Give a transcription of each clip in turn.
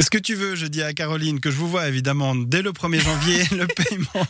Ce que tu veux, je dis à Caroline que je vous vois évidemment dès le 1er janvier le paiement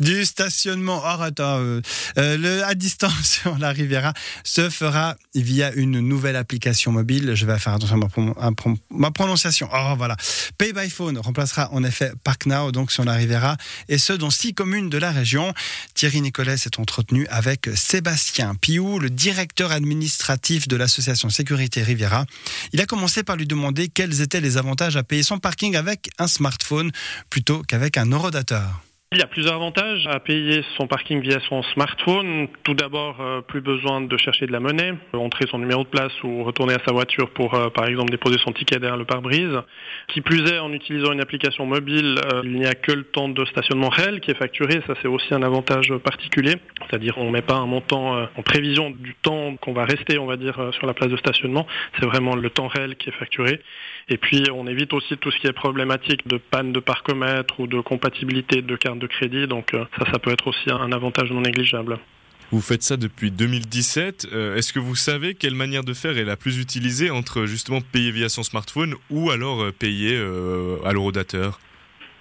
du stationnement hors attends, euh, euh, le, à distance sur la Riviera se fera via une nouvelle application mobile. Je vais faire attention à ma, à prononciation. Oh voilà. Pay by Phone remplacera en effet Park Now donc sur la Riviera et ce dans six communes de la région. Thierry Nicolet s'est entretenu avec Sébastien Piou, le directeur administratif de l'association Sécurité Riviera. Il a commencé par lui demander quels étaient les avantages à payer son parking avec un smartphone plutôt qu'avec un eurodateur. Il y a plusieurs avantages à payer son parking via son smartphone. Tout d'abord, euh, plus besoin de chercher de la monnaie, euh, entrer son numéro de place ou retourner à sa voiture pour, euh, par exemple, déposer son ticket derrière le pare-brise. Qui plus est, en utilisant une application mobile, il n'y a que le temps de stationnement réel qui est facturé. Ça, c'est aussi un avantage particulier. C'est-à-dire, on ne met pas un montant en prévision du temps qu'on va rester, on va dire, sur la place de stationnement. C'est vraiment le temps réel qui est facturé. Et puis, on évite aussi tout ce qui est problématique de panne de parcomètre ou de compatibilité de carte de crédit. Donc, euh, ça, peut être aussi un avantage non négligeable. Vous faites ça depuis 2017. Euh, Est-ce que vous savez quelle manière de faire est la plus utilisée entre justement payer via son smartphone ou alors euh, payer à l'eurodateur?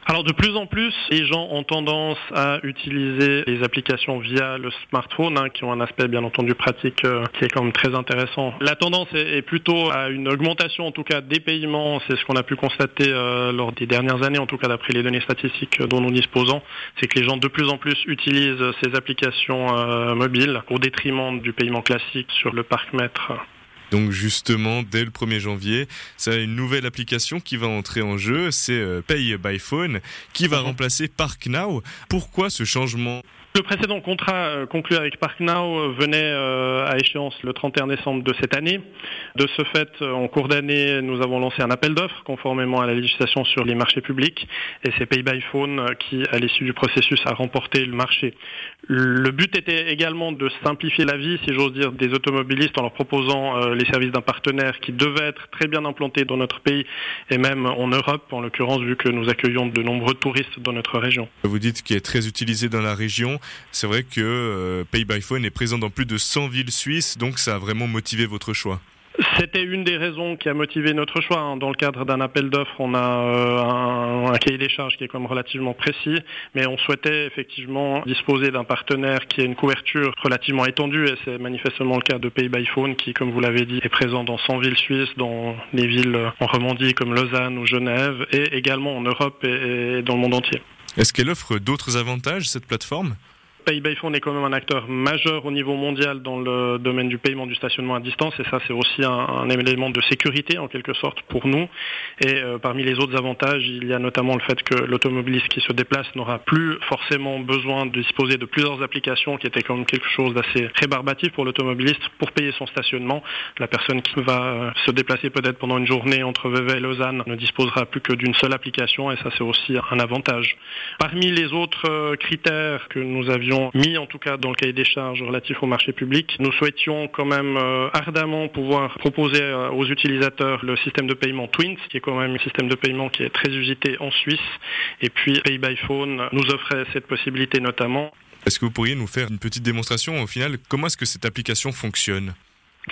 Alors de plus en plus, les gens ont tendance à utiliser les applications via le smartphone, hein, qui ont un aspect bien entendu pratique euh, qui est quand même très intéressant. La tendance est, plutôt à une augmentation en tout cas des paiements, c'est ce qu'on a pu constater euh, lors des dernières années, en tout cas d'après les données statistiques dont nous disposons, c'est que les gens de plus en plus utilisent ces applications euh, mobiles au détriment du paiement classique sur le parc-mètre. Donc justement, dès le 1er janvier, ça a une nouvelle application qui va entrer en jeu, c'est euh, Pay by Phone, qui va remplacer Park Now. Pourquoi ce changement? Le précédent contrat euh, conclu avec ParkNow euh, venait euh, à échéance le 31 décembre de cette année. De ce fait, en cours d'année, nous avons lancé un appel d'offres conformément à la législation sur les marchés publics et c'est Pay by Phone qui, à l'issue du processus, a remporté le marché. Le but était également de simplifier la vie, si j'ose dire, des automobilistes en leur proposant les services d'un partenaire qui devait être très bien implanté dans notre pays et même en Europe, en l'occurrence, vu que nous accueillons de nombreux touristes dans notre région. Vous dites qu'il est très utilisé dans la région. C'est vrai que euh, Pay by Phone est présent dans plus de 100 villes suisses, donc ça a vraiment motivé votre choix. C'était une des raisons qui a motivé notre choix. hein. Dans le cadre d'un appel d'offres, on a euh, un, un cahier des charges qui est quand même relativement précis, mais on souhaitait effectivement disposer d'un partenaire qui ait une couverture relativement étendue, et c'est manifestement le cas de Pay by Phone, qui, comme vous l'avez dit, est présent dans 100 villes suisses, dans les villes en Romandie comme Lausanne ou Genève, et également en Europe et, et dans le monde entier. Est-ce qu'elle offre d'autres avantages, cette plateforme? Pay Phone est quand même un acteur majeur au niveau mondial dans le domaine du paiement du stationnement à distance et ça c'est aussi un, un élément de sécurité en quelque sorte pour nous. Et euh, parmi les autres avantages, il y a notamment le fait que l'automobiliste qui se déplace n'aura plus forcément besoin de disposer de plusieurs applications qui était quand même quelque chose d'assez rébarbatif pour l'automobiliste pour payer son stationnement. La personne qui va euh, se déplacer peut-être pendant une journée entre Vevey et Lausanne ne disposera plus que d'une seule application et ça c'est aussi un avantage. Parmi les autres euh, critères que nous avions mis en tout cas dans le cahier des charges relatif au marché public, nous souhaitions quand même euh, ardemment pouvoir proposer euh, aux utilisateurs le système de paiement Twins, qui est quand même un système de paiement qui est très usité en Suisse. Et puis Pay by Phone nous offrait cette possibilité notamment. Est-ce que vous pourriez nous faire une petite démonstration au final Comment est-ce que cette application fonctionne?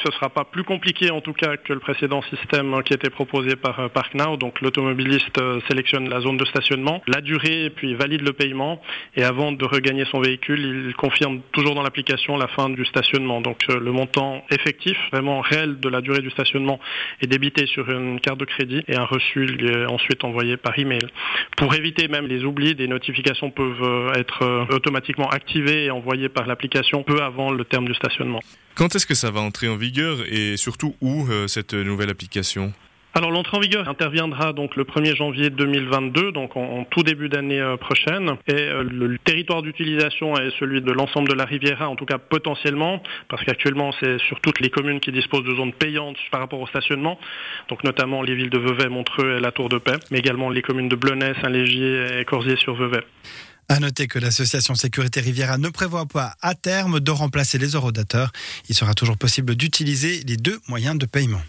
Ce ne sera pas plus compliqué en tout cas que le précédent système qui était proposé par euh, ParkNow. Donc l'automobiliste euh, sélectionne la zone de stationnement, la durée, puis valide le paiement. Et avant de regagner son véhicule, il confirme toujours dans l'application la fin du stationnement. Donc euh, le montant effectif, vraiment réel de la durée du stationnement est débité sur une carte de crédit et un reçu lui est ensuite envoyé par email. Pour éviter même les oublis, des notifications peuvent être automatiquement activées et envoyées par l'application peu avant le terme du stationnement. Quand est-ce que ça va entrer en vigueur et surtout où euh, cette nouvelle application? Alors l'entrée en vigueur interviendra donc le 1er janvier 2022, donc en, tout début d'année euh, prochaine. Et euh, le, territoire d'utilisation est celui de l'ensemble de la Riviera, en tout cas potentiellement, parce qu'actuellement c'est sur toutes les communes qui disposent de zones payantes par rapport au stationnement, donc notamment les villes de Vevey, Montreux et la Tour de Paix, mais également les communes de Blonay, Saint-Légier et Corsier-sur-Vevey. À noter que l'association Sécurité Riviera ne prévoit pas à terme de remplacer les eurodateurs. Il sera toujours possible d'utiliser les deux moyens de paiement.